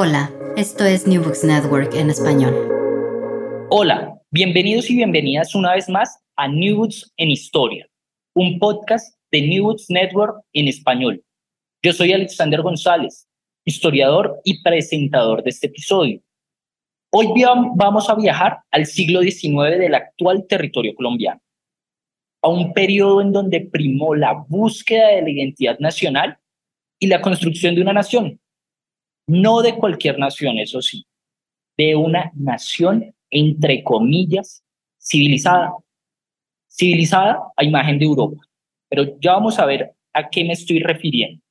Hola, esto es New Books Network en español. Hola, bienvenidos y bienvenidas una vez más a New Books en Historia, un podcast de New Books Network en español. Yo soy Alexander González, historiador y presentador de este episodio. Hoy vamos a viajar al siglo XIX del actual territorio colombiano, a un periodo en donde primó la búsqueda de la identidad nacional y la construcción de una nación. No de cualquier nación, eso sí, de una nación, entre comillas, civilizada. Civilizada a imagen de Europa. Pero ya vamos a ver a qué me estoy refiriendo.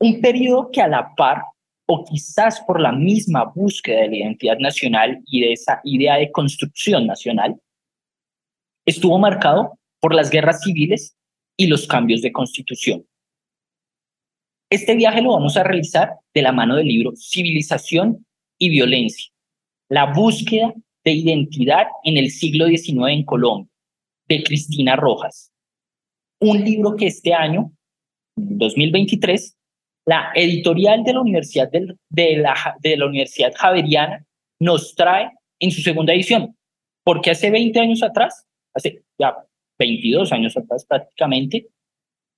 Un periodo que a la par, o quizás por la misma búsqueda de la identidad nacional y de esa idea de construcción nacional, estuvo marcado por las guerras civiles y los cambios de constitución. Este viaje lo vamos a realizar de la mano del libro Civilización y Violencia, la búsqueda de identidad en el siglo XIX en Colombia, de Cristina Rojas. Un libro que este año, 2023, la editorial de la Universidad, Javeriana nos trae en su segunda edición, porque hace 20 años atrás, hace ya 22 años atrás prácticamente,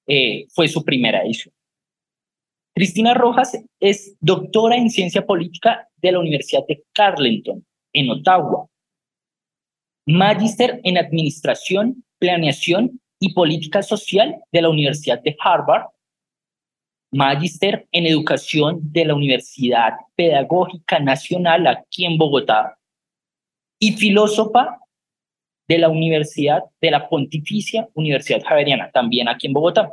eh, fue su primera edición. Cristina Rojas es doctora en ciencia política de la Universidad de Carleton, en Ottawa. Magíster en Administración, Planeación y Política Social de la Universidad de Harvard. Magíster en Educación de la Universidad Pedagógica Nacional aquí en Bogotá. Y filósofa de la Universidad de la Pontificia Universidad Javeriana, también aquí en Bogotá.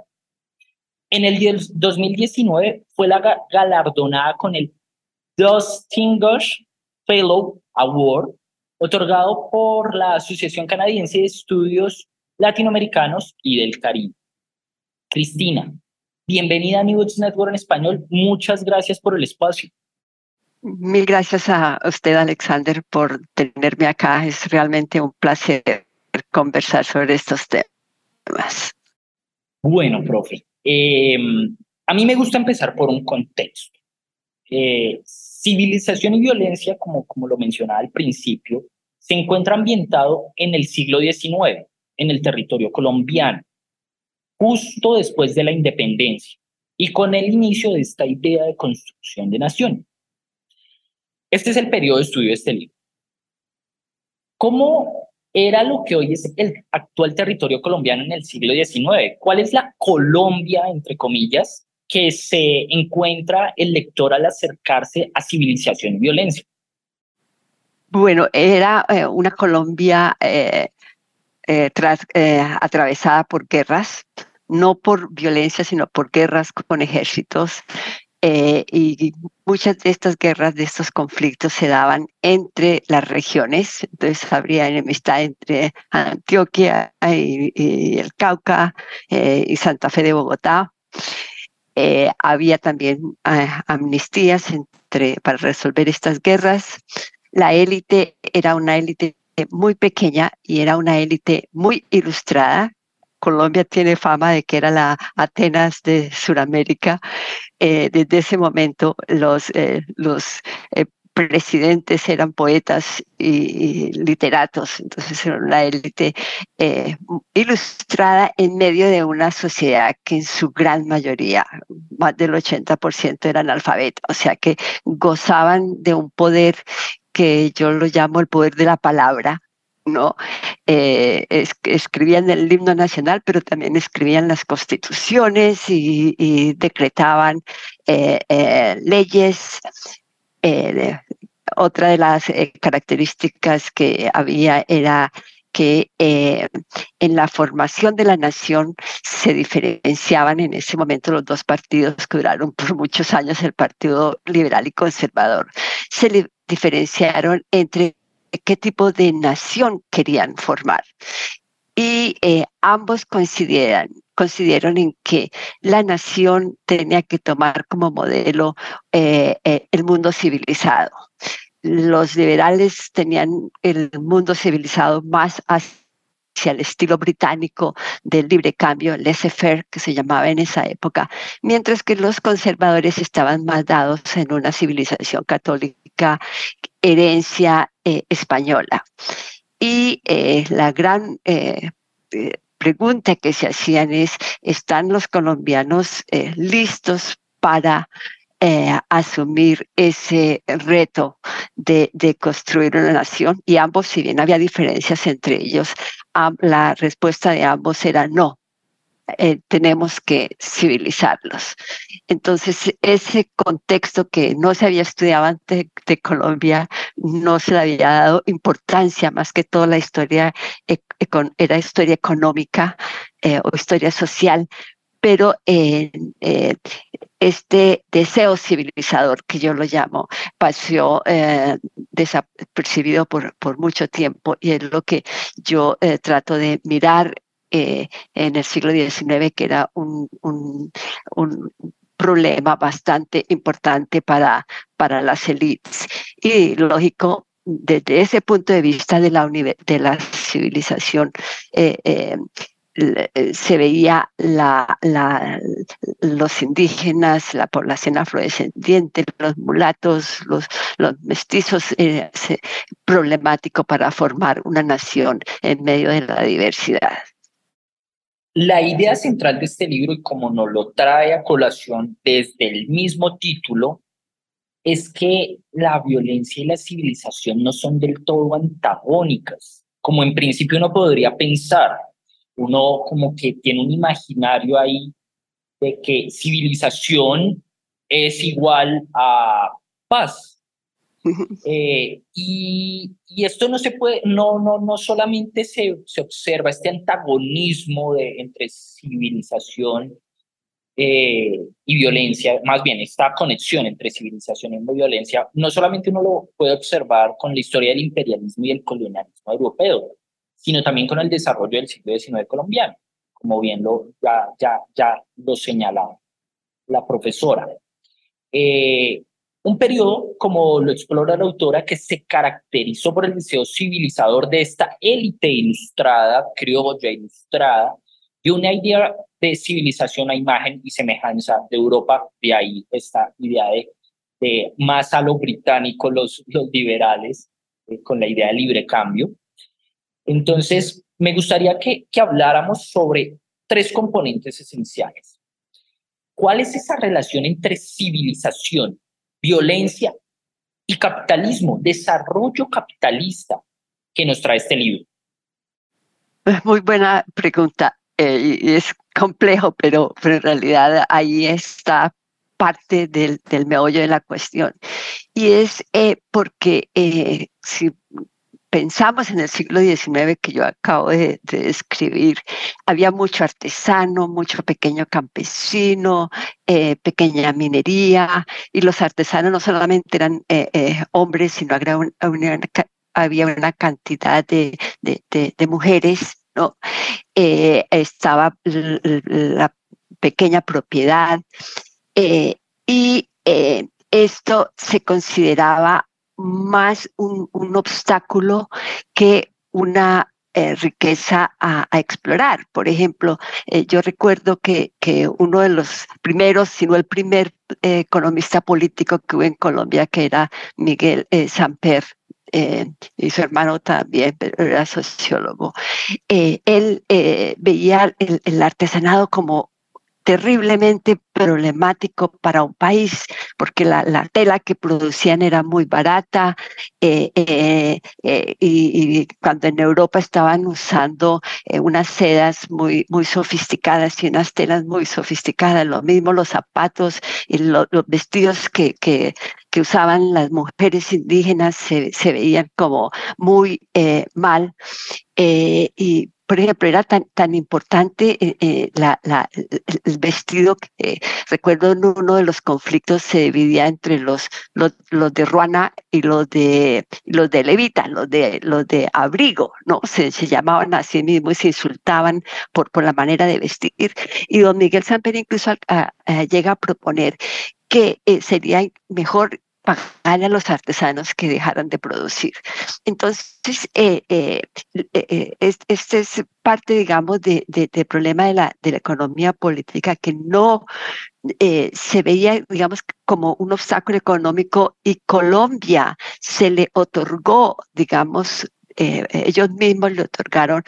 En el 2019 fue la galardonada con el Distinguished Fellow Award, otorgado por la Asociación Canadiense de Estudios Latinoamericanos y del Caribe. Cristina, bienvenida a New Network en español. Muchas gracias por el espacio. Mil gracias a usted, Alexander, por tenerme acá. Es realmente un placer conversar sobre estos temas. Bueno, profe, Em, a mí me gusta empezar por un contexto. Eh, civilización y violencia, como, como lo mencionaba al principio, se encuentra ambientado en el siglo XIX, en el territorio colombiano, justo después de la independencia y con el inicio de esta idea de construcción de nación. Este es el periodo de estudio de este libro. ¿Cómo era lo que hoy es el actual territorio colombiano en el siglo XIX. ¿Cuál es la Colombia, entre comillas, que se encuentra el lector al acercarse a civilización y violencia? Bueno, era eh, una Colombia eh, eh, atravesada por guerras, no por violencia, sino por guerras con ejércitos eh, y muchas de estas guerras, de estos conflictos se daban entre las regiones, entonces habría enemistad entre Antioquia y, el Cauca eh, y Santa Fe de Bogotá. Eh, había también amnistías entre, para resolver estas guerras. La élite era una élite muy pequeña y era una élite muy ilustrada Colombia tiene fama de que era la Atenas de Sudamérica. Eh, desde ese momento los, eh, eh, presidentes eran poetas y, literatos, entonces era una élite ilustrada en medio de una sociedad que en su gran mayoría, más del 80% eran alfabetos, o sea que gozaban de un poder que yo lo llamo el poder de la palabra, Eh, escribían el himno nacional, pero también escribían las constituciones y, decretaban eh, eh, leyes. otra de las características que había era que en la formación de la nación se diferenciaban en ese momento los dos partidos que duraron por muchos años, el Partido Liberal y Conservador. Se diferenciaron entre qué tipo de nación querían formar. Y eh, ambos coincidieron, coincidieron en que la nación tenía que tomar como modelo eh, eh, el mundo civilizado. Los liberales tenían el mundo civilizado más al estilo británico del libre cambio, laissez-faire, que se llamaba en esa época, mientras que los conservadores estaban más dados en una civilización católica, herencia eh, española. Y eh, la gran eh, pregunta que se hacían es, ¿están los colombianos listos para asumir ese reto de, construir una nación y ambos, si bien había diferencias entre ellos, la respuesta de ambos era no. Eh, tenemos que civilizarlos. Entonces, ese contexto que no se había estudiado antes de Colombia, no se le había dado importancia, más que toda la historia era historia económica eh, o historia social, pero eh, este deseo civilizador, que yo lo llamo, pasó eh, desapercibido por, por mucho tiempo y es lo que yo eh, trato de mirar en el siglo XIX, que era un, un, problema bastante importante para, para las élites. Y lógico, desde ese punto de vista de la, de la civilización, eh, eh, se veía la, los indígenas, la población afrodescendiente, los mulatos, los, los mestizos, eh, problemático para formar una nación en medio de la diversidad. La idea central de este libro, y como nos lo trae a colación desde el mismo título, es que la violencia y la civilización no son del todo antagónicas, como en principio uno podría pensar uno como que tiene un imaginario ahí de que civilización es igual a paz. Eh, y, y, esto no se puede, no, no, no solamente se, se observa este antagonismo de, entre civilización eh, y violencia, más bien esta conexión entre civilización y violencia, no solamente uno lo puede observar con la historia del imperialismo y el colonialismo europeo, sino también con el desarrollo del siglo XIX colombiano, como bien lo, ya, ya, ya lo señalaba la profesora. Eh, un periodo, como lo explora la autora, que se caracterizó por el deseo civilizador de esta élite ilustrada, criolla ilustrada, y una idea de civilización a imagen y semejanza de Europa, de ahí esta idea de, de más a lo británico los, los liberales, eh, con la idea de libre cambio, entonces, me gustaría que, que habláramos sobre tres componentes esenciales. ¿Cuál es esa relación entre civilización, violencia y capitalismo, desarrollo capitalista que nos trae este libro? Muy buena pregunta. Eh, es complejo, pero, en realidad ahí está parte del, del meollo de la cuestión. Y es eh, porque eh, si pensamos en el siglo XIX que yo acabo de, describir, había mucho artesano, mucho pequeño campesino, eh, pequeña minería, y los artesanos no solamente eran eh, eh, hombres, sino había una, había cantidad de, de, mujeres, estaba la pequeña propiedad, y esto se consideraba más un, obstáculo que una eh, riqueza a, explorar. Por ejemplo, eh, yo recuerdo que, que, uno de los primeros, si no el primer eh, economista político que hubo en Colombia, que era Miguel Samper, y su hermano también, pero era sociólogo, él veía el artesanado como terriblemente problemático para un país, porque la, la tela que producían era muy barata eh, eh, eh, y, cuando en Europa estaban usando unas sedas muy, muy sofisticadas y unas telas muy sofisticadas, lo mismo los zapatos y los vestidos que, que, usaban las mujeres indígenas se, se veían como muy mal. Por ejemplo, era tan, tan importante eh, eh, la, el vestido que eh, recuerdo en uno de los conflictos se dividía entre los, los, los, de Ruana y los de los de Levita, los de los de abrigo, ¿no? Se, llamaban así mismo y se insultaban por, por la manera de vestir. Y don Miguel Samper incluso llega a proponer que sería mejor pagarle a los artesanos que dejaran de producir. Entonces, eh, eh, eh, este es parte, digamos, del de, problema de la economía política que no se veía, digamos, como un obstáculo económico y Colombia se le otorgó, digamos, ellos mismos le otorgaron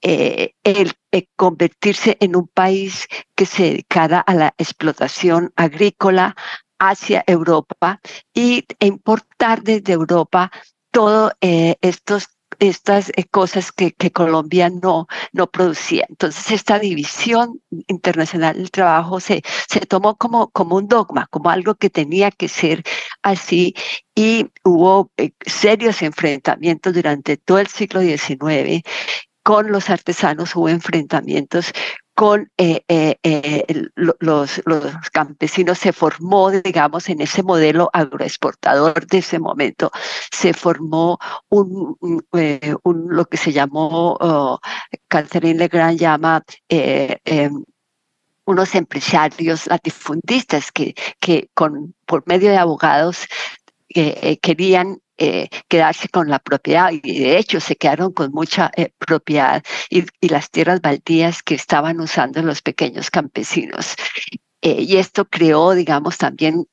el convertirse en un país que se dedicara a la explotación agrícola, hacia Europa y importar desde Europa todas eh, estas eh, cosas que, que, Colombia no, no producía. Entonces, esta división internacional del trabajo se, se tomó como, como un dogma, como algo que tenía que ser así, y hubo eh, serios enfrentamientos durante todo el siglo XIX con los artesanos, hubo enfrentamientos con eh, eh, eh, los, campesinos se formó, digamos, en ese modelo agroexportador de ese momento, se formó un, lo que se llamó, oh, Catherine Legrand llama unos empresarios latifundistas que, que con, por medio de abogados querían eh, quedarse con la propiedad y de hecho se quedaron con mucha eh, propiedad y, las tierras baldías que estaban usando los pequeños campesinos. Eh, y esto creó, digamos, también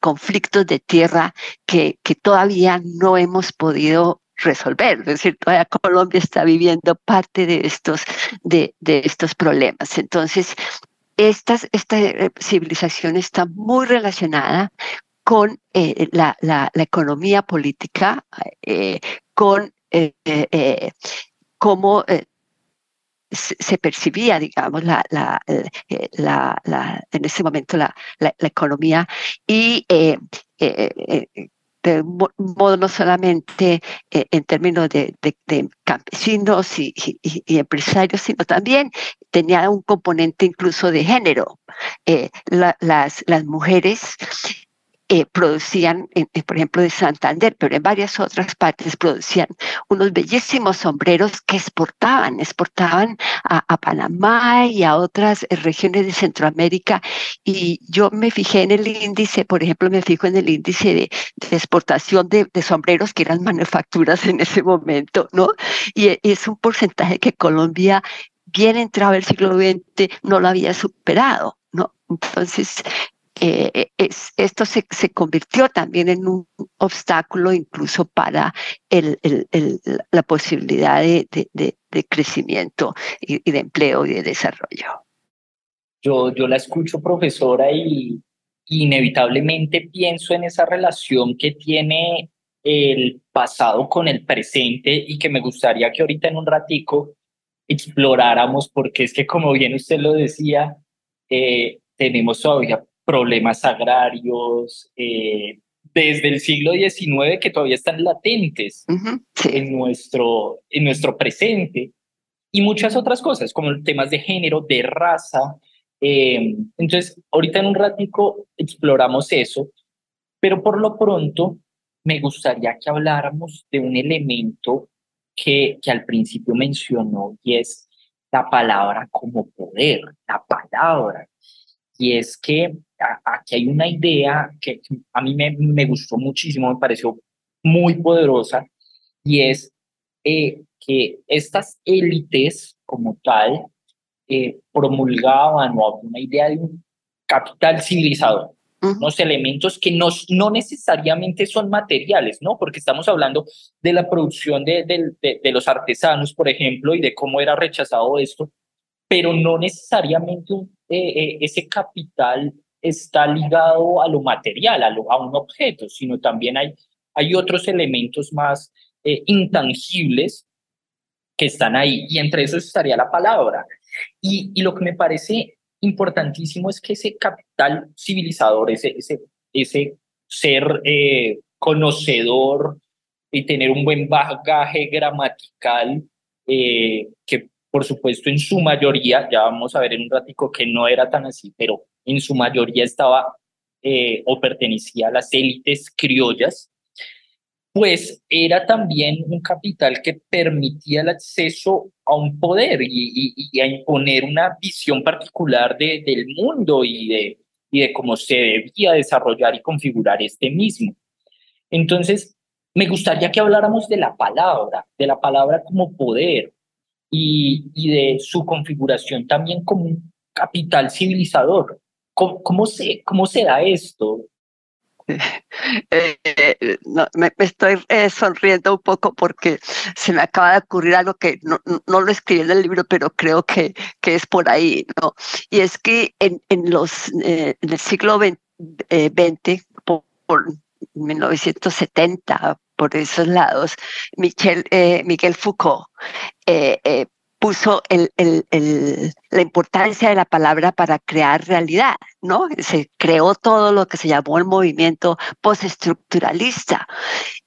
conflictos de tierra que, que todavía no hemos podido resolver. Es decir, todavía Colombia está viviendo parte de estos, de, de estos problemas. Entonces, estas, esta civilización está muy relacionada con eh, la, la, economía política, eh, con eh, cómo se percibía, digamos, la, la, la, en ese momento la, economía y de un modo no solamente en términos de, campesinos y, empresarios, sino también tenía un componente incluso de género. las, las mujeres eh, producían, por ejemplo, de Santander, pero en varias otras partes producían unos bellísimos sombreros que exportaban, exportaban a, Panamá y a otras eh, regiones de Centroamérica. Y yo me fijé en el índice, por ejemplo, me fijo en el índice de, exportación de, sombreros que eran manufacturas en ese momento, ¿no? Y, es un porcentaje que Colombia, bien entrado el siglo XX, no lo había superado. ¿no? Entonces, eh, es, esto se, se, convirtió también en un obstáculo incluso para el, el, la posibilidad de, de, de crecimiento y, y, de empleo y de desarrollo. Yo, yo la escucho, profesora, y inevitablemente pienso en esa relación que tiene el pasado con el presente y que me gustaría que ahorita en un ratico exploráramos, porque es que como bien usted lo decía, eh, tenemos todavía problemas agrarios eh, desde el siglo XIX que todavía están latentes en, nuestro, en nuestro presente y muchas otras cosas como temas de género, de raza. Eh, entonces, ahorita en un ratico exploramos eso, pero por lo pronto me gustaría que habláramos de un elemento que, que al principio mencionó y es la palabra como poder, la palabra. Y es que aquí hay una idea que a mí me, me gustó muchísimo, me pareció muy poderosa, y es eh, que estas élites como tal eh, promulgaban o una idea de un capital civilizador, unos elementos que no, no necesariamente son materiales, ¿no? Porque estamos hablando de la producción de, de, de, los artesanos, por ejemplo, y de cómo era rechazado esto, pero no necesariamente eh, ese capital está ligado a lo material, a, un objeto, sino también hay, hay otros elementos más eh, intangibles que están ahí, y entre esos estaría la palabra. Y, lo que me parece importantísimo es que ese capital civilizador, ese, ese, ese ser eh, conocedor y tener un buen bagaje gramatical, eh, que por supuesto en su mayoría, ya vamos a ver en un ratico que no era tan así, pero en su mayoría estaba eh, o pertenecía a las élites criollas, pues era también un capital que permitía el acceso a un poder y, a imponer una visión particular de, del mundo y de, y de cómo se debía desarrollar y configurar este mismo. Entonces, me gustaría que habláramos de la palabra, de la palabra como poder y, y de su configuración también como un capital civilizador. ¿Cómo, cómo se, cómo se da esto? Eh, no, me, estoy eh, sonriendo un poco porque se me acaba de ocurrir algo que no, no, lo escribí en el libro, pero creo que, que es por ahí, ¿no? Y es que en, en los, eh, en el siglo XX, por, por, 1970, por esos lados, Michel, Miguel Foucault puso el, el, la importancia de la palabra para crear realidad, ¿no? Se creó todo lo que se llamó el movimiento postestructuralista.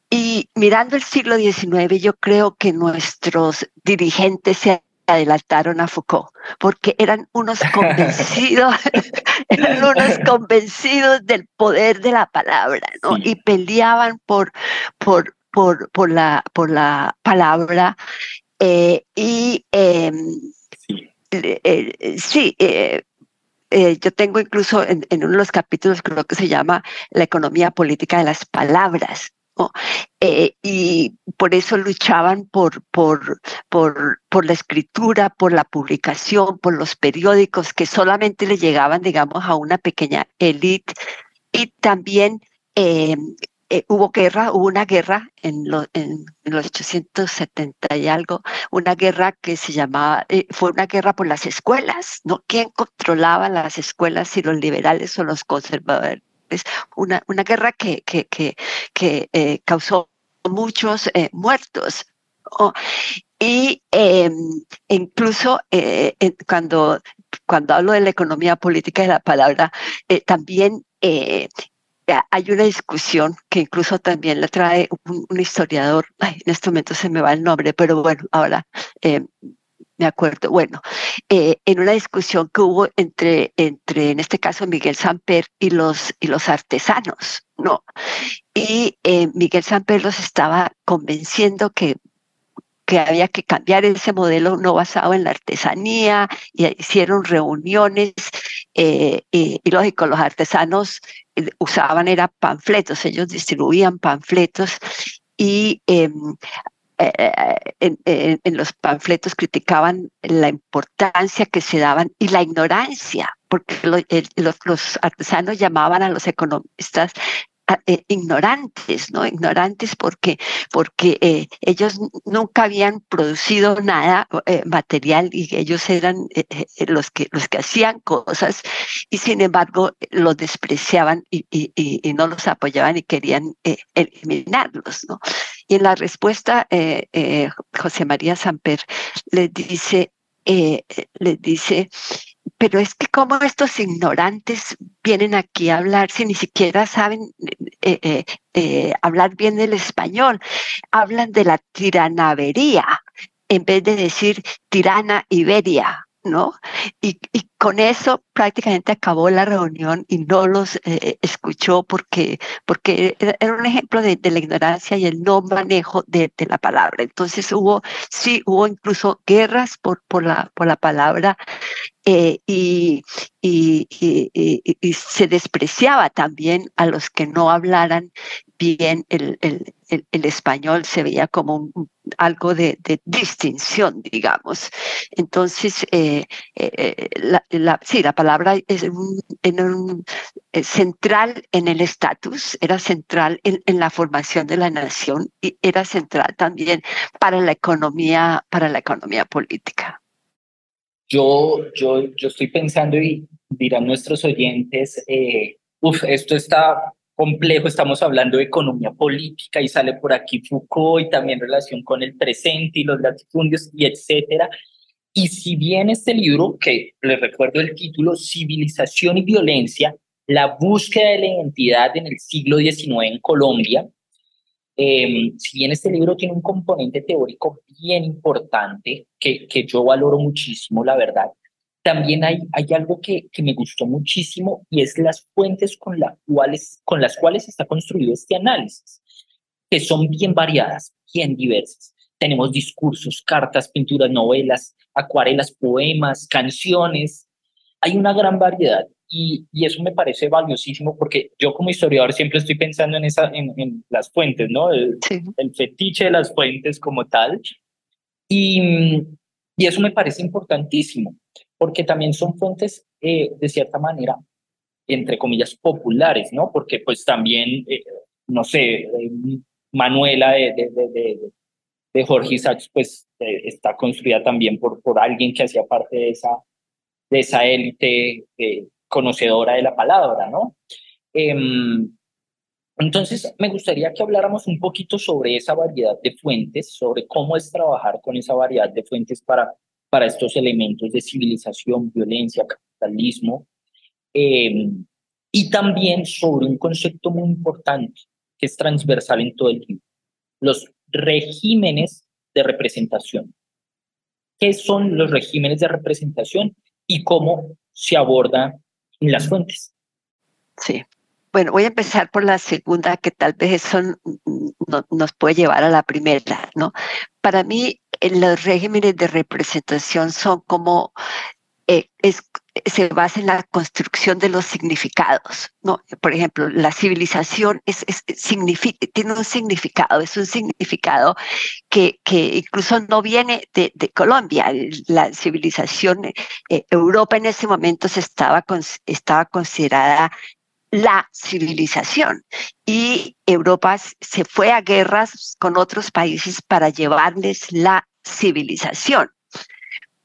Y mirando el siglo XIX, yo creo que nuestros dirigentes se adelantaron a Foucault, porque eran unos convencidos, eran unos convencidos del poder de la palabra, ¿no? Y peleaban por, por, por, por, la, por la palabra eh, y em, sí, eh, eh, yo tengo incluso en, uno de los capítulos, creo que se llama La economía política de las palabras. y por eso luchaban por, por, por, por la escritura, por la publicación, por los periódicos que solamente le llegaban, digamos, a una pequeña élite y también em, eh, hubo guerra, hubo una guerra en, en, los 870 y algo, una guerra que se llamaba, eh, fue una guerra por las escuelas, ¿no? ¿Quién controlaba las escuelas, si los liberales o los conservadores? Una, una guerra que, que, que, que eh, causó muchos muertos. Y em, incluso cuando, cuando hablo de la economía política de la palabra, también hay una discusión que incluso también la trae un, historiador, en este momento se me va el nombre, pero bueno, ahora eh, me acuerdo, bueno, eh, en una discusión que hubo entre, entre, en este caso, Miguel Samper y los, y los artesanos, ¿no? Y eh, Miguel Samper los estaba convenciendo que que había que cambiar ese modelo no basado en la artesanía, y hicieron reuniones, y, y, lógico, los artesanos usaban era panfletos, ellos distribuían panfletos y em, eh, eh, en, los panfletos criticaban la importancia que se daban y la ignorancia, porque los, artesanos llamaban a los economistas eh, ignorantes, ¿no? Ignorantes porque, porque eh, ellos nunca habían producido nada eh, material y ellos eran los, que, los que hacían cosas y sin embargo los despreciaban y, y, no los apoyaban y querían eliminarlos, ¿no? Y en la respuesta, José María Samper les dice, les dice, pero es que como estos ignorantes vienen aquí a hablar si ni siquiera saben eh, eh, eh, hablar bien del español, hablan de la tiranavería en vez de decir tirana Iberia. ¿no? Y, con eso prácticamente acabó la reunión y no los escuchó porque, porque era un ejemplo de, la ignorancia y el no manejo de, la palabra. Entonces hubo, sí, hubo incluso guerras por, por, la, por la palabra eh, y, y, se despreciaba también a los que no hablaran bien el, el, el, español, se veía como algo de, de, distinción, digamos. Entonces, eh, eh, la, la, sí, la palabra es un, un, central en el estatus, era central en, en, la formación de la nación y era central también para la economía, para la economía política. Yo, yo, yo estoy pensando y dirán nuestros oyentes, eh, uff, esto está complejo, estamos hablando de economía política y sale por aquí Foucault y también relación con el presente y los latifundios y etcétera. Y si bien este libro, que les recuerdo el título, Civilización y Violencia, la búsqueda de la identidad en el siglo XIX en Colombia, eh, si bien este libro tiene un componente teórico bien importante, que, que yo valoro muchísimo, la verdad, también hay, hay algo que, que me gustó muchísimo y es las fuentes con, la cuales, con las cuales está construido este análisis, que son bien variadas, bien diversas. Tenemos discursos, cartas, pinturas, novelas, acuarelas, poemas, canciones. Hay una gran variedad y, y, eso me parece valiosísimo porque yo como historiador siempre estoy pensando en, esa, en, en las fuentes, ¿no? El, el, fetiche de las fuentes como tal. Y, y eso me parece importantísimo porque también son fuentes, eh, de cierta manera, entre comillas, populares, ¿no? Porque pues también, eh, no sé, eh, Manuela de, de, de, de, Jorge Isaacs, pues está construida también por, por alguien que hacía parte de esa, de esa élite conocedora de la palabra, ¿no? Em, entonces, me gustaría que habláramos un poquito sobre esa variedad de fuentes, sobre cómo es trabajar con esa variedad de fuentes para, para estos elementos de civilización, violencia, capitalismo, em, y también sobre un concepto muy importante que es transversal en todo el libro, los regímenes de representación. ¿Qué son los regímenes de representación y cómo se aborda en las fuentes. Sí. Bueno, voy a empezar por la segunda, que tal vez eso nos puede llevar a la primera, ¿no? Para mí, los regímenes de representación son como eh, es, se basa en la construcción de los significados. ¿no? Por ejemplo, la civilización tiene un significado, es un significado que, incluso no viene de, Colombia. La civilización, eh, Europa en ese momento se estaba considerada la civilización y Europa se fue a guerras con otros países para llevarles la civilización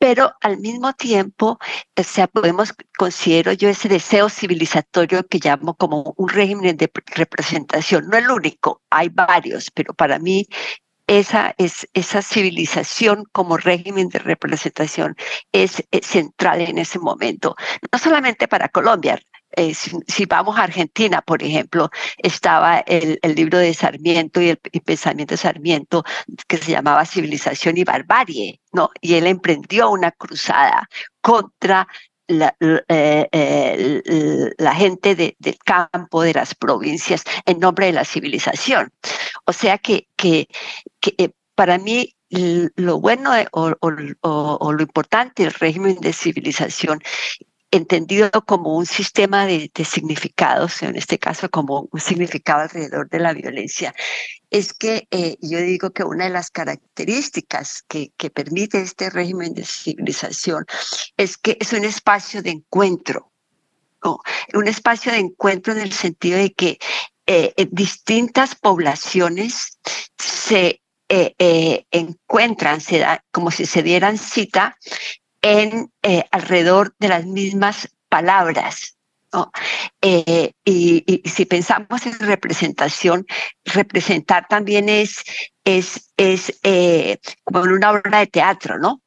pero al mismo tiempo, o sea, podemos, considero yo ese deseo civilizatorio que llamo como un régimen de representación. No el único, hay varios, pero para mí esa, es, esa civilización como régimen de representación es, es central en ese momento, no solamente para Colombia, eh, si, vamos a Argentina, por ejemplo, estaba el, libro de Sarmiento y el, pensamiento de Sarmiento que se llamaba Civilización y Barbarie, ¿no? Y él emprendió una cruzada contra la, eh, eh, gente de, del campo, de las provincias, en nombre de la civilización. O sea que, que, que para mí lo bueno o, o, lo importante del régimen de civilización entendido como un sistema de, significados, en este caso como un significado alrededor de la violencia, es que eh, yo digo que una de las características que, que permite este régimen de civilización es que es un espacio de encuentro, un espacio de encuentro en el sentido de que eh, distintas poblaciones se eh, encuentran, se da, como si se dieran cita en eh, alrededor de las mismas palabras. Eh, y, si pensamos en representación, representar también es, es, es eh, como en una obra de teatro, ¿no?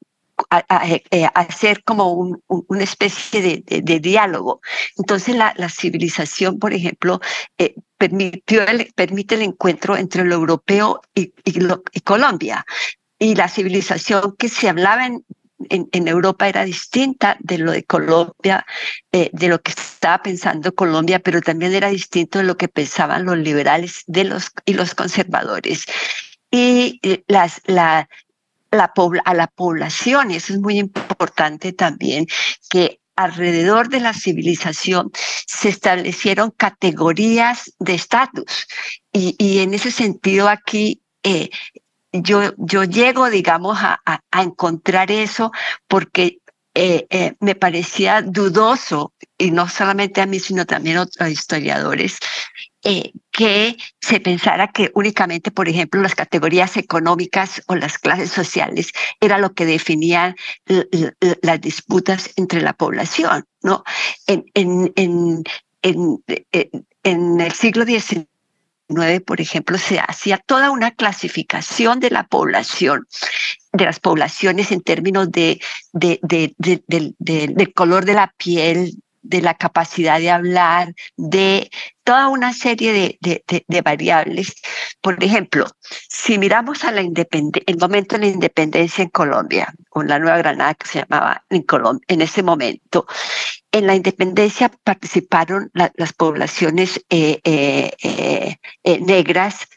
hacer como un, una especie de, diálogo. Entonces la, la, civilización, por ejemplo, permitió el, permite el encuentro entre lo europeo y, y, Colombia. Y la civilización que se hablaba en, en, Europa era distinta de lo de Colombia, eh, de lo que estaba pensando Colombia, pero también era distinto de lo que pensaban los liberales de los, y los conservadores. Y eh, las, la, la, a la población, eso es muy importante también, que alrededor de la civilización se establecieron categorías de estatus. Y, y, en ese sentido aquí eh, yo, yo llego, digamos, a, a, encontrar eso porque eh, eh, me parecía dudoso, y no solamente a mí, sino también a otros historiadores, eh, que se pensara que únicamente, por ejemplo, las categorías económicas o las clases sociales era lo que definían las disputas entre la población, ¿no? En, en, en, en, el siglo XIX por ejemplo, se hacía toda una clasificación de la población, de las poblaciones en términos de, de, del color de la piel, de la capacidad de hablar, de toda una serie de, variables. Por ejemplo, si miramos a la el momento de la independencia en Colombia, con la Nueva Granada que se llamaba en ese momento, en la independencia participaron las poblaciones eh, eh, eh, negras.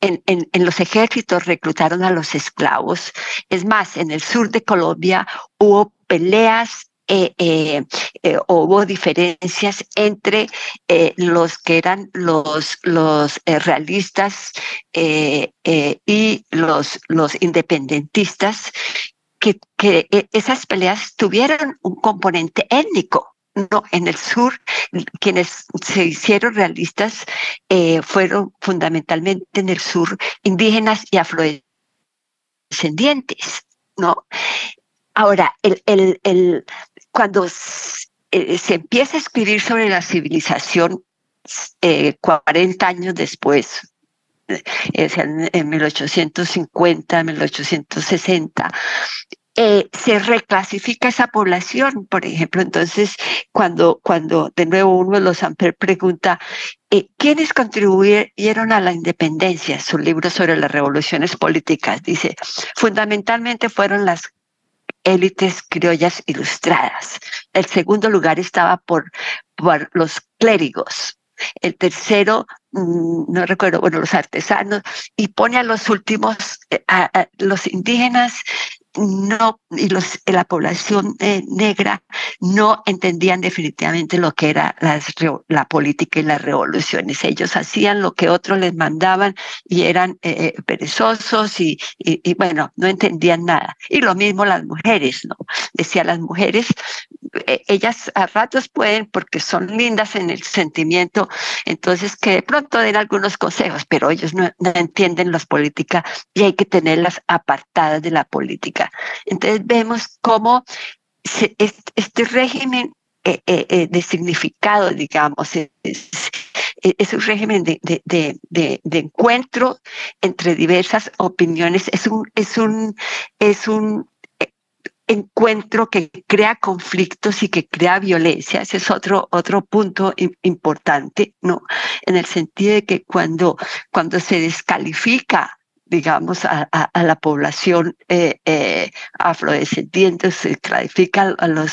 En, los ejércitos reclutaron a los esclavos. Es más, en el sur de Colombia hubo peleas hubo diferencias entre los que eran los, los realistas y los, los independentistas, que, que esas peleas tuvieron un componente étnico. No, en el sur, quienes se hicieron realistas fueron fundamentalmente en el sur indígenas y afrodescendientes, ¿no? Ahora, el, el, el, cuando eh, se empieza a escribir sobre la civilización eh, 40 años después, eh, en, en 1850, 1860, eh, se reclasifica esa población, por ejemplo. Entonces, cuando, cuando de nuevo uno de los Amper pregunta, eh, ¿quiénes contribuyeron a la independencia? Su libro sobre las revoluciones políticas dice, fundamentalmente fueron las élites criollas ilustradas. El segundo lugar estaba por, por los clérigos. El tercero, mm, no recuerdo, bueno, los artesanos, y pone a los últimos, eh, a los indígenas no, y los, la población eh, negra no entendían definitivamente lo que era la política y las revoluciones. Ellos hacían lo que otros les mandaban y eran eh, eh, perezosos y, bueno, no entendían nada. Y lo mismo las mujeres, ¿no? Decía las mujeres, ellas a ratos pueden porque son lindas en el sentimiento, entonces que de pronto den algunos consejos, pero ellos no, no entienden las políticas y hay que tenerlas apartadas de la política. Entonces vemos cómo este régimen eh, eh, eh, de significado, digamos, es, un régimen de, de, de, encuentro entre diversas opiniones, es un, es un, es un encuentro que crea conflictos y que crea violencia. Ese es otro, otro punto importante, ¿no? En el sentido de que cuando, cuando se descalifica digamos, a, la población eh, eh, afrodescendiente, se clasifica a la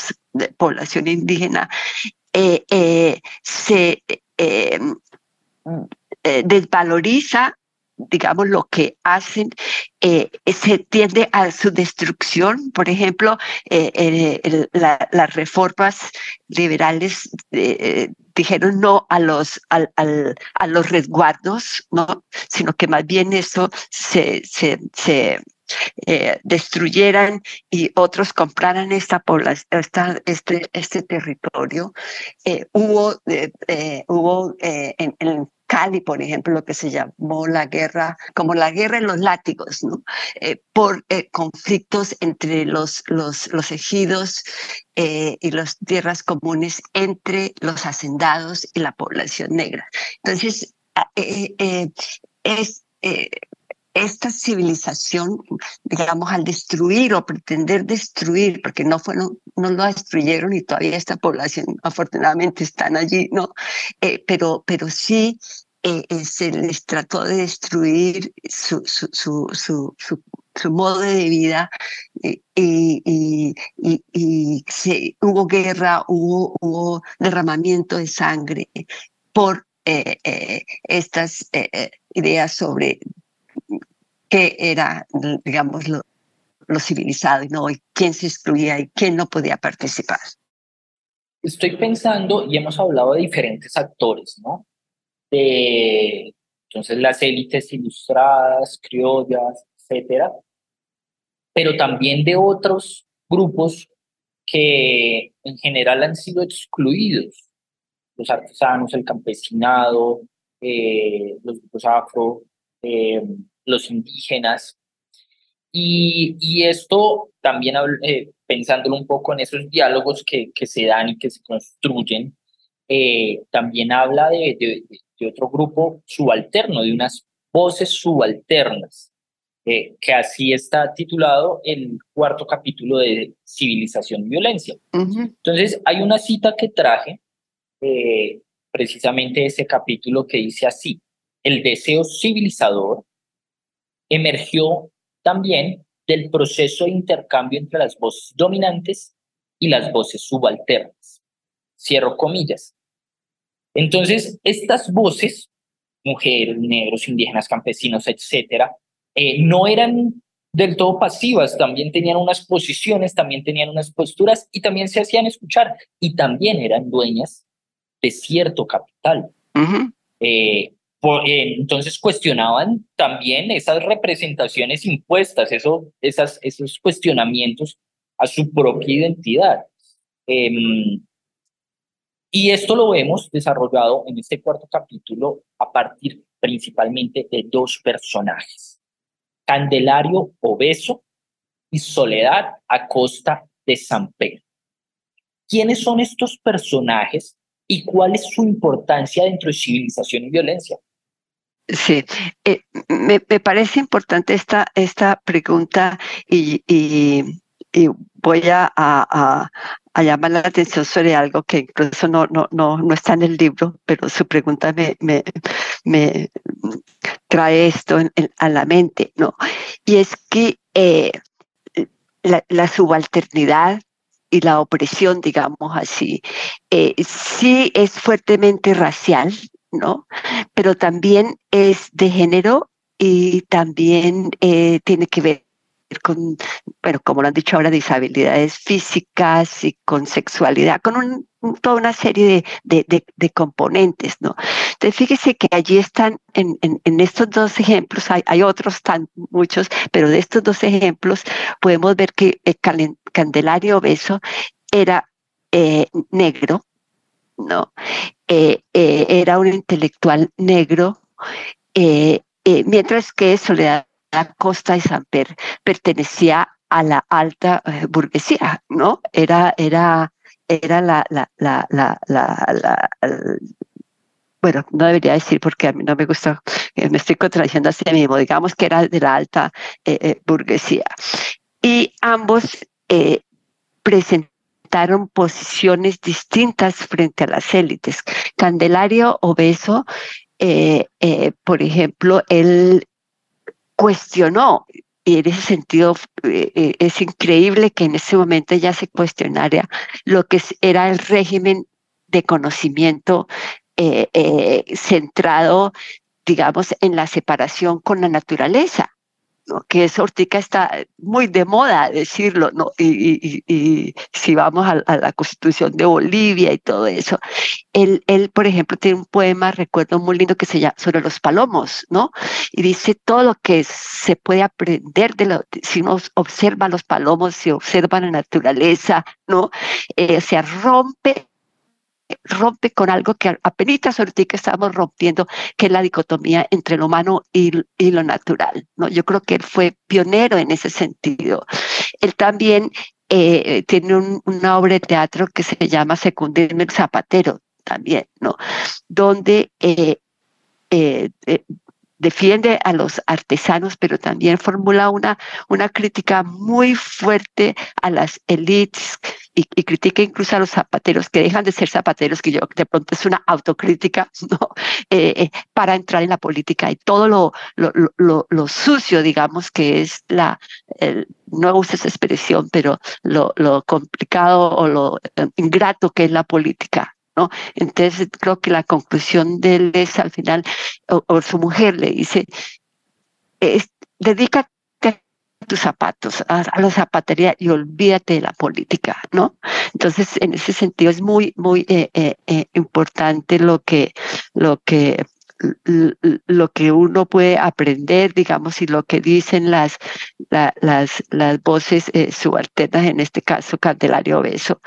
población indígena, eh, eh se desvaloriza digamos, lo que hacen, eh, se tiende a su destrucción. Por ejemplo, eh, las reformas liberales eh, dijeron no a los, al, a los resguardos, ¿no? sino que más bien eso se, se, destruyeran y otros compraran esta esta, este, este territorio. Hubo, eh, hubo en Cali, por ejemplo, lo que se llamó la guerra, como la guerra en los látigos. Eh, por eh, conflictos entre los, los, los ejidos eh, y las tierras comunes entre los hacendados y la población negra. Entonces, es esta civilización, digamos, al destruir o pretender destruir, porque no fueron, no lo destruyeron y todavía esta población afortunadamente están allí, ¿no? pero, pero sí eh, eh, se les trató de destruir su, su, su, su, su modo de vida eh, y, y, y, y se, hubo guerra, hubo, hubo derramamiento de sangre por eh, eh, estas ideas sobre qué era, digamos, lo, lo civilizado ¿no? y quién se excluía y quién no podía participar. Estoy pensando, y hemos hablado de diferentes actores, ¿no? de entonces las élites ilustradas, criollas, etcétera, pero también de otros grupos que en general han sido excluidos, los artesanos, el campesinado, eh, los grupos afro, eh, los indígenas. Y, y esto también, eh, pensándolo un poco en esos diálogos que, que se dan y que se construyen, eh, también habla de, de, de otro grupo subalterno, de unas voces subalternas, eh, que así está titulado el cuarto capítulo de Civilización y Violencia. Entonces, hay una cita que traje, eh, precisamente ese capítulo que dice así, el deseo civilizador emergió también del proceso de intercambio entre las voces dominantes y las voces subalternas. Cierro comillas. Entonces, estas voces, mujeres, negros, indígenas, campesinos, etcétera, eh, no eran del todo pasivas, también tenían unas posiciones, también tenían unas posturas y también se hacían escuchar y también eran dueñas de cierto capital. Eh, eh, entonces cuestionaban también esas representaciones impuestas, eso, esas, esos cuestionamientos a su propia identidad. Em, y esto lo hemos desarrollado en este cuarto capítulo a partir principalmente de dos personajes, Candelario Obeso y Soledad Acosta de San Pedro. ¿Quiénes son estos personajes y cuál es su importancia dentro de civilización y violencia? Sí, eh, me, parece importante esta, esta pregunta y, y, voy a, a, llamar la atención sobre algo que incluso no, no, no, no está en el libro, pero su pregunta me, me, me trae esto a la mente, ¿no? Y es que eh, la, subalternidad y la opresión, digamos así, eh, sí es fuertemente racial, ¿no? Pero también es de género y también eh, tiene que ver con, bueno, como lo han dicho ahora, disabilidades físicas y con sexualidad, con un, toda una serie de, de, de, componentes, ¿no? Entonces, fíjese que allí están, en, en, estos dos ejemplos, hay, hay, otros tan muchos, pero de estos dos ejemplos podemos ver que el Candelario Obeso era eh, negro, ¿no? Eh, eh, era un intelectual negro, mientras que Soledad Costa y Samper pertenecía a la alta burguesía, ¿no? Era, era, era la, bueno, no debería decir porque a mí no me gusta, me estoy contradiciendo a sí mismo, digamos que era de la alta burguesía. Y ambos presentaron posiciones distintas frente a las élites. Candelario Obeso, eh, eh, por ejemplo, él cuestionó, y en ese sentido eh, es increíble que en ese momento ya se cuestionara lo que era el régimen de conocimiento centrado, digamos, en la separación con la naturaleza que eso ahorita está muy de moda decirlo, ¿no? Y, y, si vamos a, la constitución de Bolivia y todo eso, él, él, por ejemplo, tiene un poema, recuerdo muy lindo, que se llama sobre los palomos, ¿no? Y dice todo lo que se puede aprender de lo, si uno observa los palomos, si observa la naturaleza, ¿no? Eh, se rompe rompe con algo que apenas ahorita estamos rompiendo, que es la dicotomía entre lo humano y, y, lo natural. ¿no? Yo creo que él fue pionero en ese sentido. Él también eh, tiene una obra de teatro que se llama Secundirme el Zapatero, también, ¿no? Donde eh, eh, defiende a los artesanos, pero también formula una, una crítica muy fuerte a las élites y, critica incluso a los zapateros que dejan de ser zapateros, que yo de pronto es una autocrítica, ¿no? Eh, eh, para entrar en la política y todo lo, lo, lo, lo sucio, digamos, que es la, no uso esa expresión, pero lo, complicado o lo eh, ingrato que es la política. ¿No? Entonces creo que la conclusión de él es al final, o, su mujer le dice, es, dedica tus zapatos, a, la zapatería y olvídate de la política, ¿no? Entonces, en ese sentido es muy, muy eh, eh, eh, importante lo que, lo que lo que uno puede aprender, digamos, y lo que dicen las, las, las voces subalternas, en este caso Candelario Beso.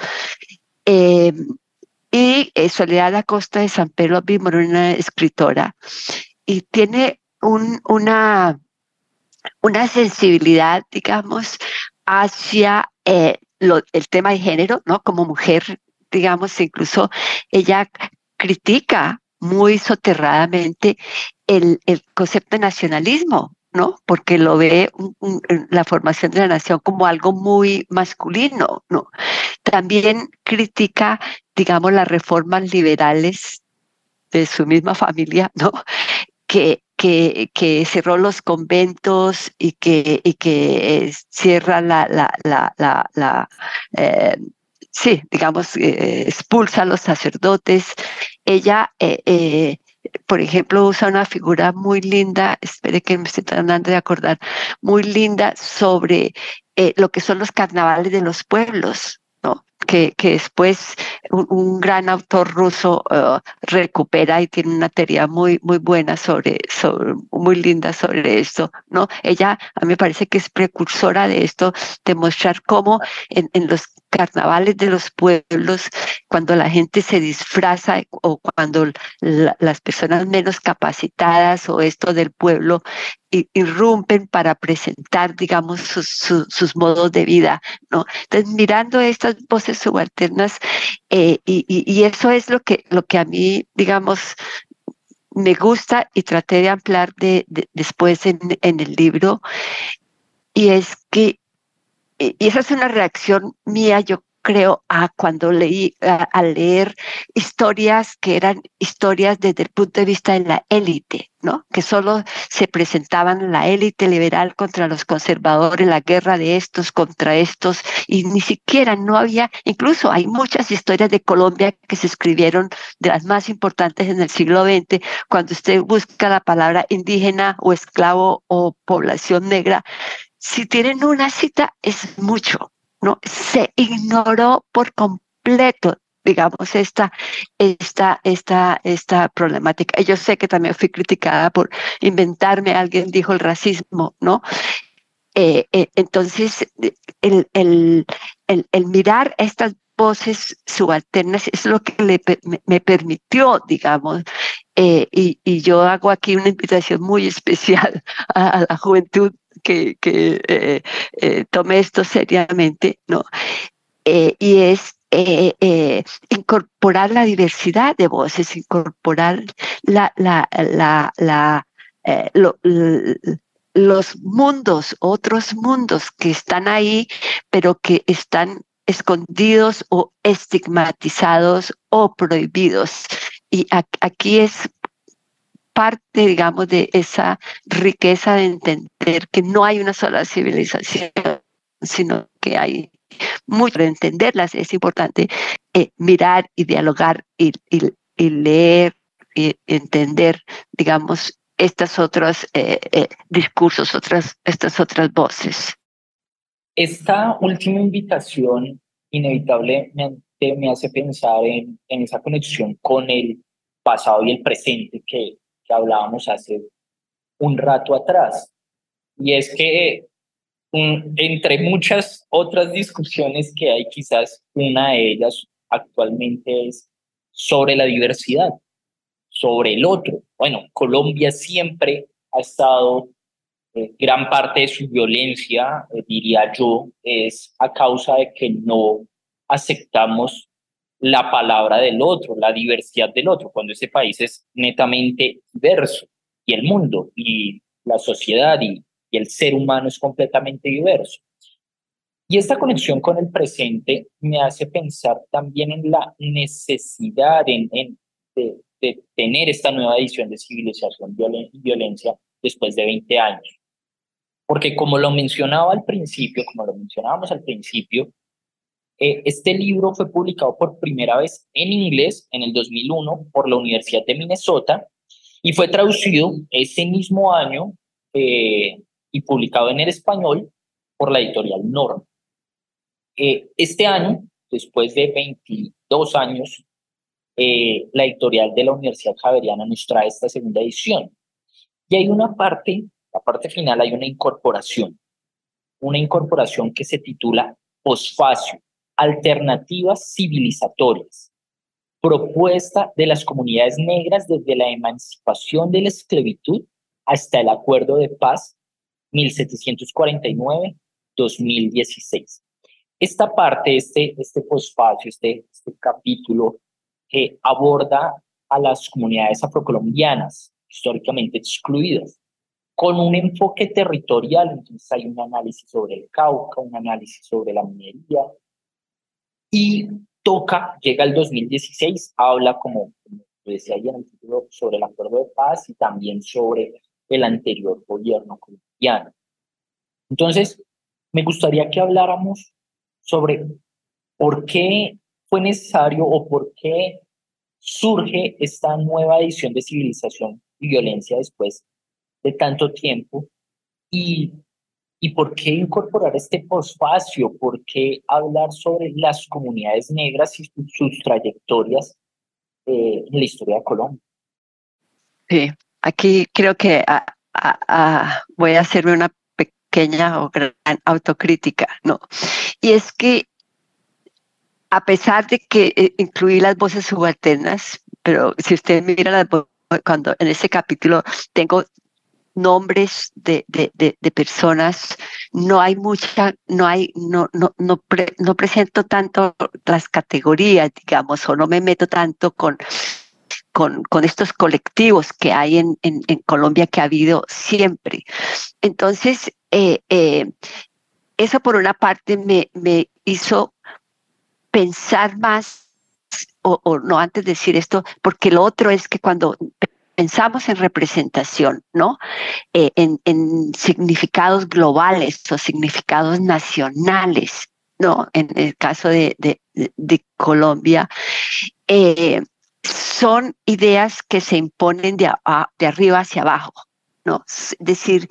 Y Soledad Acosta de San Pedro Bimor, una escritora, y tiene un, una, una sensibilidad, digamos, hacia eh, el tema de género, ¿no? Como mujer, digamos, incluso ella critica muy soterradamente el, el concepto de nacionalismo, ¿no? Porque lo ve la formación de la nación como algo muy masculino, ¿no? También critica, digamos, las reformas liberales de su misma familia, ¿no? Que que, que, cerró los conventos y que, y que cierra la, la, la, la, la eh, sí, digamos, eh, expulsa a los sacerdotes. Ella eh, por ejemplo, usa una figura muy linda, espere que me estoy tratando de acordar, muy linda sobre eh, lo que son los carnavales de los pueblos, que, que después un, gran autor ruso uh, recupera y tiene una teoría muy, muy buena sobre, sobre, muy linda sobre esto, ¿no? Ella a mí me parece que es precursora de esto, de mostrar cómo en, en los carnavales de los pueblos, cuando la gente se disfraza o cuando las personas menos capacitadas o esto del pueblo irrumpen para presentar, digamos, sus, modos de vida, ¿no? Entonces, mirando estas voces subalternas, eh, y, eso es lo que, lo que a mí, digamos, me gusta y traté de ampliar de, después en el libro, y es que y esa es una reacción mía, yo creo, a cuando leí, a, leer historias que eran historias desde el punto de vista de la élite, ¿no? Que solo se presentaban la élite liberal contra los conservadores, la guerra de estos contra estos, y ni siquiera no había, incluso hay muchas historias de Colombia que se escribieron de las más importantes en el siglo XX, cuando usted busca la palabra indígena o esclavo o población negra, si tienen una cita es mucho, ¿no? Se ignoró por completo digamos, esta, esta, esta, esta problemática. Yo sé que también fui criticada por inventarme, alguien dijo el racismo, ¿no? Eh, eh, entonces, el, el, el, mirar estas voces subalternas es lo que me, permitió, digamos, eh, y, yo hago aquí una invitación muy especial a la juventud que, eh, eh, tome esto seriamente, ¿no? Y es incorporar la diversidad de voces, incorporar la, la, la, la los mundos, otros mundos que están ahí, pero que están escondidos o estigmatizados o prohibidos. Y aquí es parte, digamos, de esa riqueza de entender que no hay una sola civilización, sino que hay mucho de entenderlas. Es importante eh, mirar y dialogar y, leer y entender, digamos, estas otros eh, eh, discursos, otras, estas otras voces. Esta última invitación inevitablemente me hace pensar en, en esa conexión con el pasado y el presente que, que hablábamos hace un rato atrás. Y es que entre muchas otras discusiones que hay, quizás una de ellas actualmente es sobre la diversidad, sobre el otro. Bueno, Colombia siempre ha estado, eh, gran parte de su violencia, eh, diría yo, es a causa de que no aceptamos la palabra del otro, la diversidad del otro, cuando ese país es netamente diverso y el mundo y la sociedad y, el ser humano es completamente diverso. Y esta conexión con el presente me hace pensar también en la necesidad en, de, tener esta nueva edición de civilización y violencia después de 20 años. Porque como lo mencionaba al principio, como lo mencionábamos al principio, eh, este libro fue publicado por primera vez en inglés en el 2001 por la Universidad de Minnesota y fue traducido ese mismo año eh, y publicado en el español por la editorial Norma. Eh, este año, después de 22 años, la editorial de la Universidad Javeriana nos trae esta segunda edición. Y hay una parte, la parte final, hay una incorporación, una incorporación que se titula Posfacio, alternativas civilizatorias, propuesta de las comunidades negras desde la emancipación de la esclavitud hasta el Acuerdo de Paz 1749-2016. Esta parte, este, este posfacio, este, este capítulo, que aborda a las comunidades afrocolombianas históricamente excluidas, con un enfoque territorial. Entonces hay un análisis sobre el Cauca, un análisis sobre la minería, y toca, llega el 2016, habla, como, decía ayer en el título, sobre el acuerdo de paz y también sobre el anterior gobierno colombiano. Entonces, me gustaría que habláramos sobre por qué fue necesario o por qué surge esta nueva edición de Civilización y Violencia después de tanto tiempo? ¿Y, y por qué incorporar este posfacio? ¿Por qué hablar sobre las comunidades negras y sus, trayectorias eh, en la historia de Colombia? Sí, aquí creo que voy a hacerme una pequeña o gran autocrítica, ¿no? Y es que a pesar de que eh, incluí las voces subalternas, pero si usted mira las cuando en ese capítulo tengo nombres de, de, de, personas, no hay mucha, no hay, no, no, no, no presento tanto las categorías, digamos, o no me meto tanto con con, con estos colectivos que hay en, en, Colombia que ha habido siempre. Entonces, eh, eh, eso por una parte me, me hizo pensar más, o, o, no antes de decir esto, porque lo otro es que cuando pensamos en representación, ¿no? Eh, en, significados globales o significados nacionales, ¿no? En el caso de, Colombia, eh, son ideas que se imponen de, de arriba hacia abajo. ¿no? Es decir,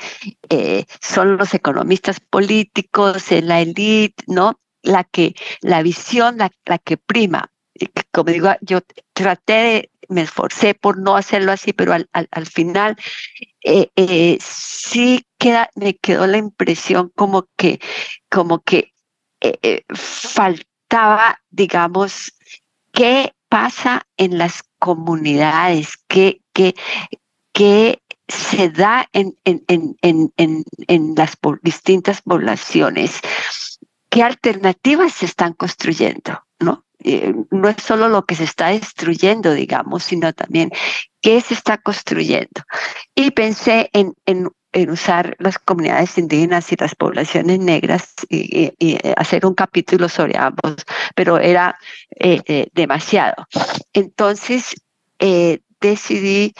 eh, son los economistas políticos, la élite, ¿no? La que, la visión, la, la que prima. Como digo, yo traté de, me esforcé por no hacerlo así, pero al, al, final eh, eh, sí queda, me quedó la impresión como que, como que faltaba, digamos, que pasa en las comunidades? ¿Qué, qué, qué se da en, en, en, en, en las distintas poblaciones? ¿Qué alternativas se están construyendo? ¿No? Eh, no es solo lo que se está destruyendo, digamos, sino también qué se está construyendo. Y pensé en, usar las comunidades indígenas y las poblaciones negras y, hacer un capítulo sobre ambos, pero era eh, eh, demasiado. Entonces decidí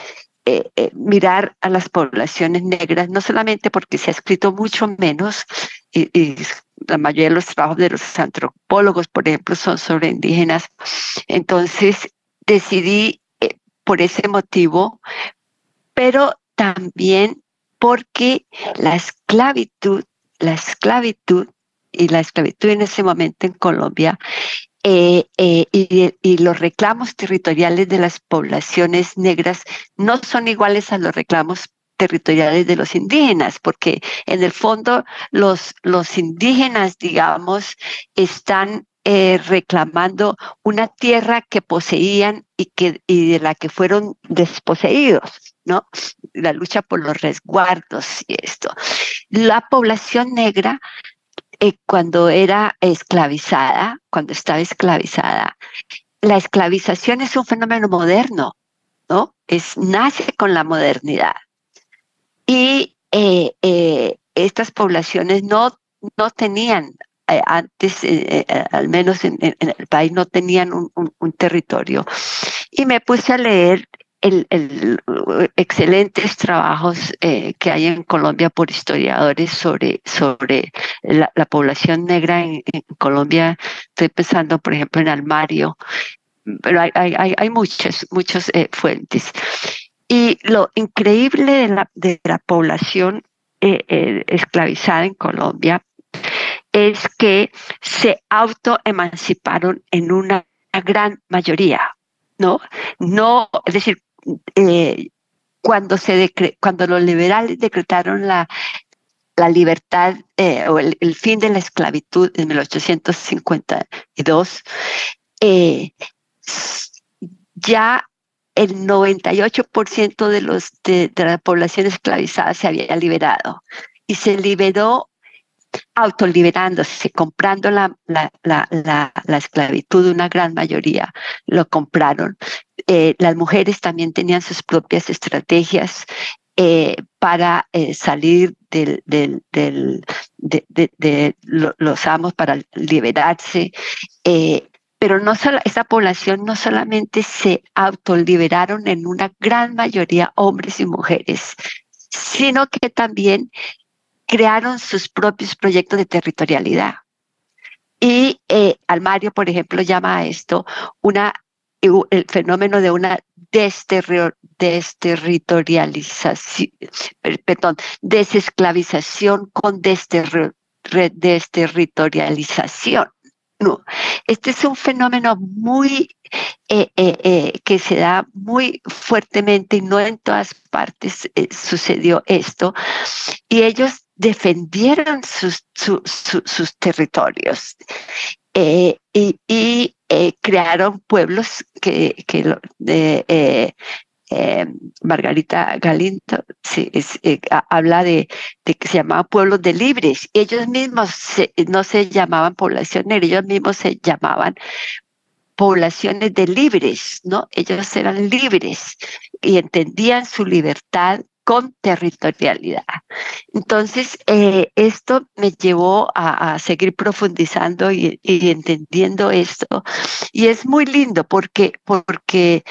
mirar a las poblaciones negras, no solamente porque se ha escrito mucho menos, y, y la mayoría de los trabajos de los antropólogos, por ejemplo, son sobre indígenas. Entonces decidí por ese motivo, pero también porque la esclavitud, la esclavitud y la esclavitud en ese momento en Colombia eh, eh, y, los reclamos territoriales de las poblaciones negras no son iguales a los reclamos territoriales de los indígenas, porque en el fondo los, los indígenas, digamos, están eh, reclamando una tierra que poseían y, que, y de la que fueron desposeídos. ¿no? La lucha por los resguardos y esto. La población negra, eh, cuando era esclavizada, cuando estaba esclavizada, la esclavización es un fenómeno moderno, ¿no? Es, nace con la modernidad. Y eh, eh, estas poblaciones no, no tenían antes, al menos en, el país, no tenían un, territorio. Y me puse a leer el, excelentes trabajos eh, que hay en Colombia por historiadores sobre, sobre la, población negra en, Colombia. Estoy pensando, por ejemplo, en Almario, pero hay, hay, hay muchas, muchas eh, fuentes. Y lo increíble de la, de la población eh, esclavizada en Colombia es que se autoemanciparon en una gran mayoría, ¿no? No, es decir, eh, cuando, se cuando los liberales decretaron la, la libertad eh, o el, fin de la esclavitud en 1852, eh, ya el 98% de, los, de, la población esclavizada se había liberado y se liberó autoliberándose, comprando la, la, la, la, esclavitud, una gran mayoría lo compraron. Eh, las mujeres también tenían sus propias estrategias eh, para eh, salir del, del, del de, de, de, los amos, para liberarse. Pero no solo, esa población no solamente se autoliberaron en una gran mayoría hombres y mujeres, sino que también crearon sus propios proyectos de territorialidad. Y eh, Almario, por ejemplo, llama a esto una el fenómeno de una desterritorialización, perdón, desesclavización con desterritorialización. No, este es un fenómeno muy eh, eh, eh, que se da muy fuertemente y no en todas partes sucedió esto. Y ellos defendieron sus, sus territorios y, y crearon pueblos que, que eh, Margarita Galindo eh, habla de, que se llamaban pueblos de libres. Ellos mismos no se llamaban población ellos mismos se llamaban poblaciones de libres, ¿no? Ellos eran libres y entendían su libertad con territorialidad. Entonces, eh, esto me llevó a, seguir profundizando y, entendiendo esto. Y es muy lindo porque, porque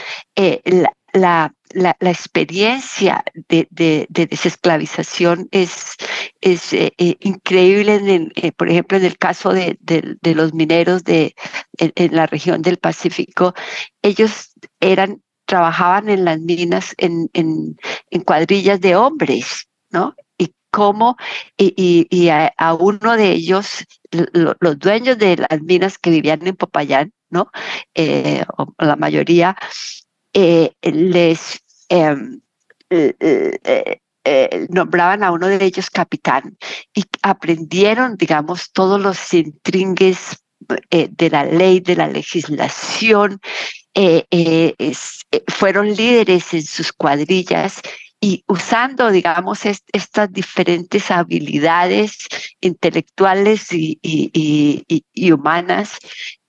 la, la, la, experiencia de, de, desesclavización es, es eh, eh, increíble, en eh, por ejemplo, en el caso de, de los mineros de, en, la región del Pacífico, ellos eran, trabajaban en las minas en, en, en cuadrillas de hombres, ¿no? Y cómo, y, y, a, uno de ellos, los dueños de las minas que vivían en Popayán, ¿no? la mayoría, eh, les em, eh, eh, nombraban a uno de ellos capitán y aprendieron, digamos, todos los intringues de la ley, de la legislación, fueron líderes en sus cuadrillas y usando, digamos, estas diferentes habilidades intelectuales y humanas,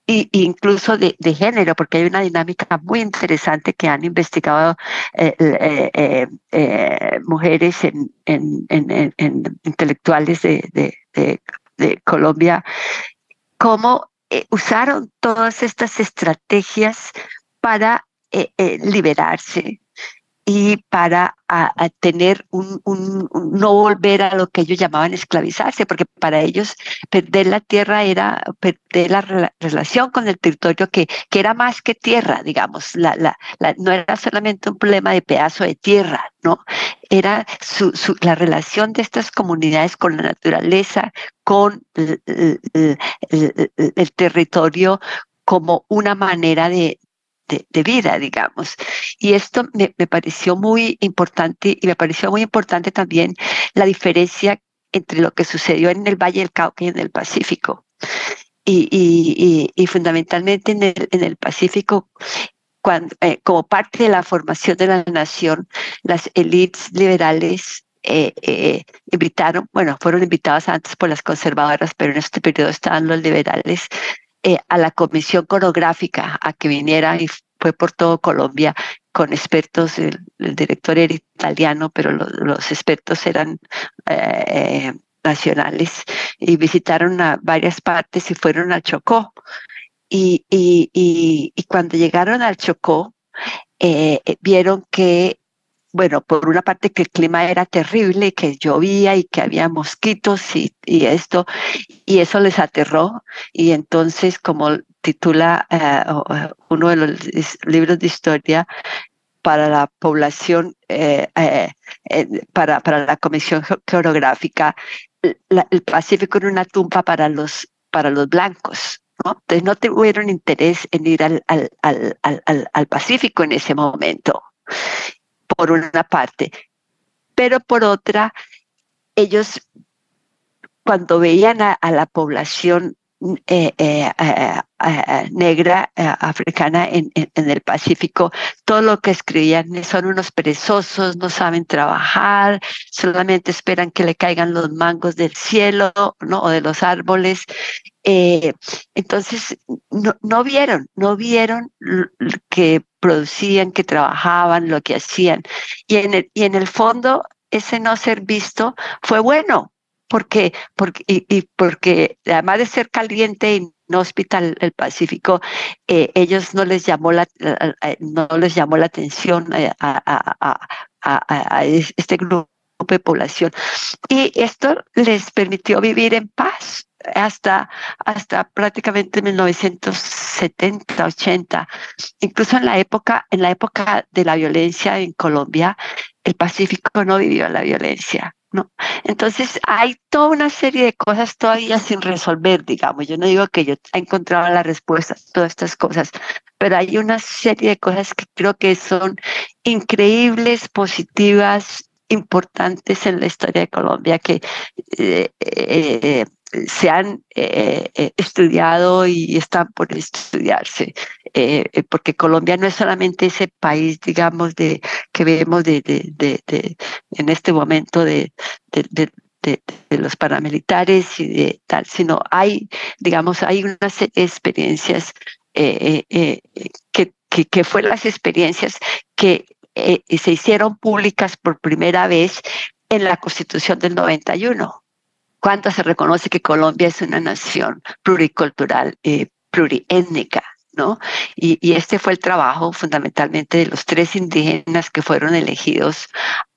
y, incluso de, género, porque hay una dinámica muy interesante que han investigado eh, eh, eh, mujeres en, intelectuales de, de, Colombia, cómo usaron todas estas estrategias para liberarse y para tener un, no volver a lo que ellos llamaban esclavizarse, porque para ellos perder la tierra era perder la relación con el territorio que, que era más que tierra, digamos, la, la, no era solamente un problema de pedazo de tierra, ¿no? Era su, la relación de estas comunidades con la naturaleza, con el territorio como una manera de, de, vida, digamos. Y esto me, pareció muy importante y me pareció muy importante también la diferencia entre lo que sucedió en el Valle del Cauca y en el Pacífico. Y, y, y, fundamentalmente en el, en el Pacífico, cuando, eh, como parte de la formación de la nación, las élites liberales eh, eh, invitaron, bueno, fueron invitadas antes por las conservadoras, pero en este periodo estaban los liberales, eh, a la comisión coreográfica a que viniera y fue por todo Colombia con expertos, el, director era italiano, pero los expertos eran eh, nacionales y visitaron a varias partes y fueron al Chocó. Y, y, y, cuando llegaron al Chocó, eh, vieron que bueno, por una parte que el clima era terrible, que llovía y que había mosquitos y, esto, y eso les aterró. Y entonces, como titula eh, eh, uno de los libros de historia, para la población, eh, para, para la Comisión Geográfica, el Pacífico era una tumba para los, para los blancos. ¿no? Entonces no tuvieron interés en ir al, al, al, al Pacífico en ese momento por una parte, pero por otra, ellos cuando veían a, la población eh, eh, eh, negra africana en, el Pacífico, todo lo que escribían son unos perezosos, no saben trabajar, solamente esperan que le caigan los mangos del cielo ¿no? o de los árboles. entonces, no, no, vieron, no vieron que producían, que trabajaban, lo que hacían. Y en el, y en el fondo, ese no ser visto fue bueno, porque, porque, y, porque además de ser caliente y no hospital el Pacífico, eh, ellos no les llamó la, no les llamó la atención a, a, a, este grupo de población. Y esto les permitió vivir en paz hasta, hasta prácticamente 1970, 80. Incluso en la época, en la época de la violencia en Colombia, el Pacífico no vivió la violencia. ¿no? Entonces hay toda una serie de cosas todavía sin resolver, digamos. Yo no digo que yo he encontrado la respuesta a todas estas cosas, pero hay una serie de cosas que creo que son increíbles, positivas, importantes en la historia de Colombia que eh, eh, se han eh, estudiado y están por estudiarse, porque Colombia no es solamente ese país, digamos, de que vemos de, de, en este momento de, de, los paramilitares y de tal, sino hay, digamos, hay unas experiencias que, que, que fueron las experiencias que eh, se hicieron públicas por primera vez en la Constitución del 91, cuando se reconoce que Colombia es una nación pluricultural, eh, pluriétnica. ¿no? Y, este fue el trabajo fundamentalmente de los tres indígenas que fueron elegidos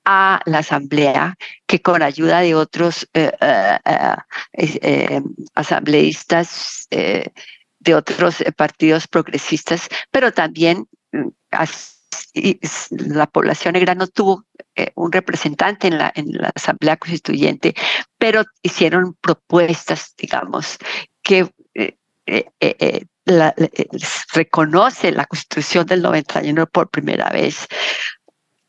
a la asamblea, que con ayuda de otros eh, eh, asambleístas de otros partidos progresistas, pero también mm, la población negra no tuvo eh, un representante en la, en la Asamblea Constituyente, pero hicieron propuestas, digamos, que eh, eh, reconoce la Constitución del 91 por primera vez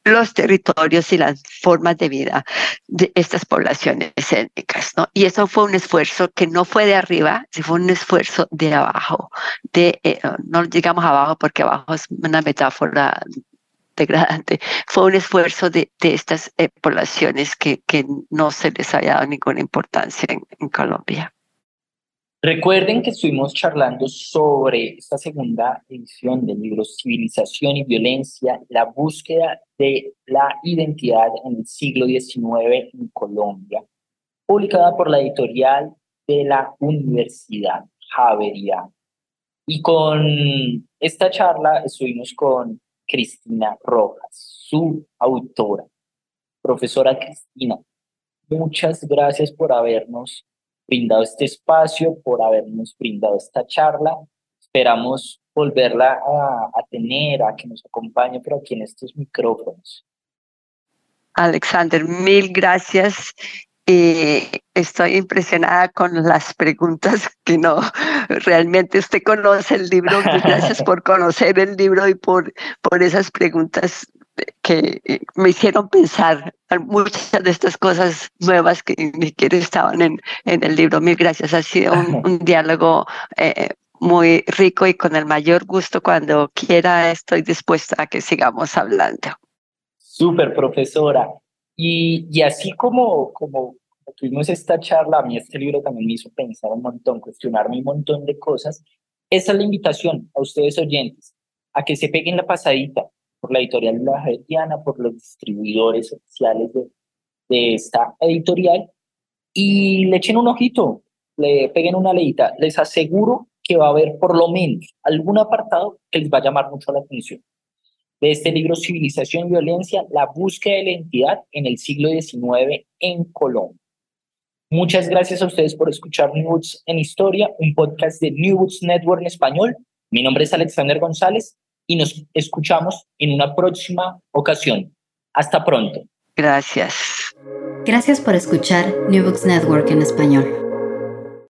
los territorios y las formas de vida de estas poblaciones étnicas, ¿no? Y eso fue un esfuerzo que no fue de arriba, sino fue un esfuerzo de abajo, de, no llegamos abajo porque abajo es una metáfora degradante, fue un esfuerzo de, de estas eh, poblaciones que, que no se les había dado ninguna importancia en Colombia. Recuerden que estuvimos charlando sobre esta segunda edición del libro Civilización y Violencia, la búsqueda de la identidad en el siglo XIX en Colombia, publicada por la editorial de la Universidad Javeriana. Y con esta charla estuvimos con Cristina Rojas, su autora. Profesora Cristina, muchas gracias por habernos brindado este espacio, por habernos brindado esta charla. Esperamos volverla a, tener, a que nos acompañe, pero aquí en estos micrófonos. Alexander, mil gracias. Y estoy impresionada con las preguntas que no, realmente usted conoce el libro. Gracias por conocer el libro y por, por esas preguntas que eh, me hicieron pensar muchas de estas cosas nuevas que ni siquiera estaban en, en el libro. Mil gracias. Ha sido un, diálogo eh, muy rico y con el mayor gusto cuando quiera estoy dispuesta a que sigamos hablando. Súper, profesora. Y, y así como, como tuvimos esta charla, a mí este libro también me hizo pensar un montón, cuestionarme un montón de cosas. Esa es la invitación a ustedes oyentes, a que se peguen la pasadita, por la editorial La por los distribuidores oficiales de, de esta editorial, y le echen un ojito, le peguen una leída. Les aseguro que va a haber por lo menos algún apartado que les va a llamar mucho la atención. De este libro Civilización y Violencia, la búsqueda de la identidad en el siglo XIX en Colombia. Muchas gracias a ustedes por escuchar New Books en Historia, un podcast de New Books Network en español. Mi nombre es Alexander González y nos escuchamos en una próxima ocasión. Hasta pronto. Gracias. Gracias por escuchar New Books Network en español.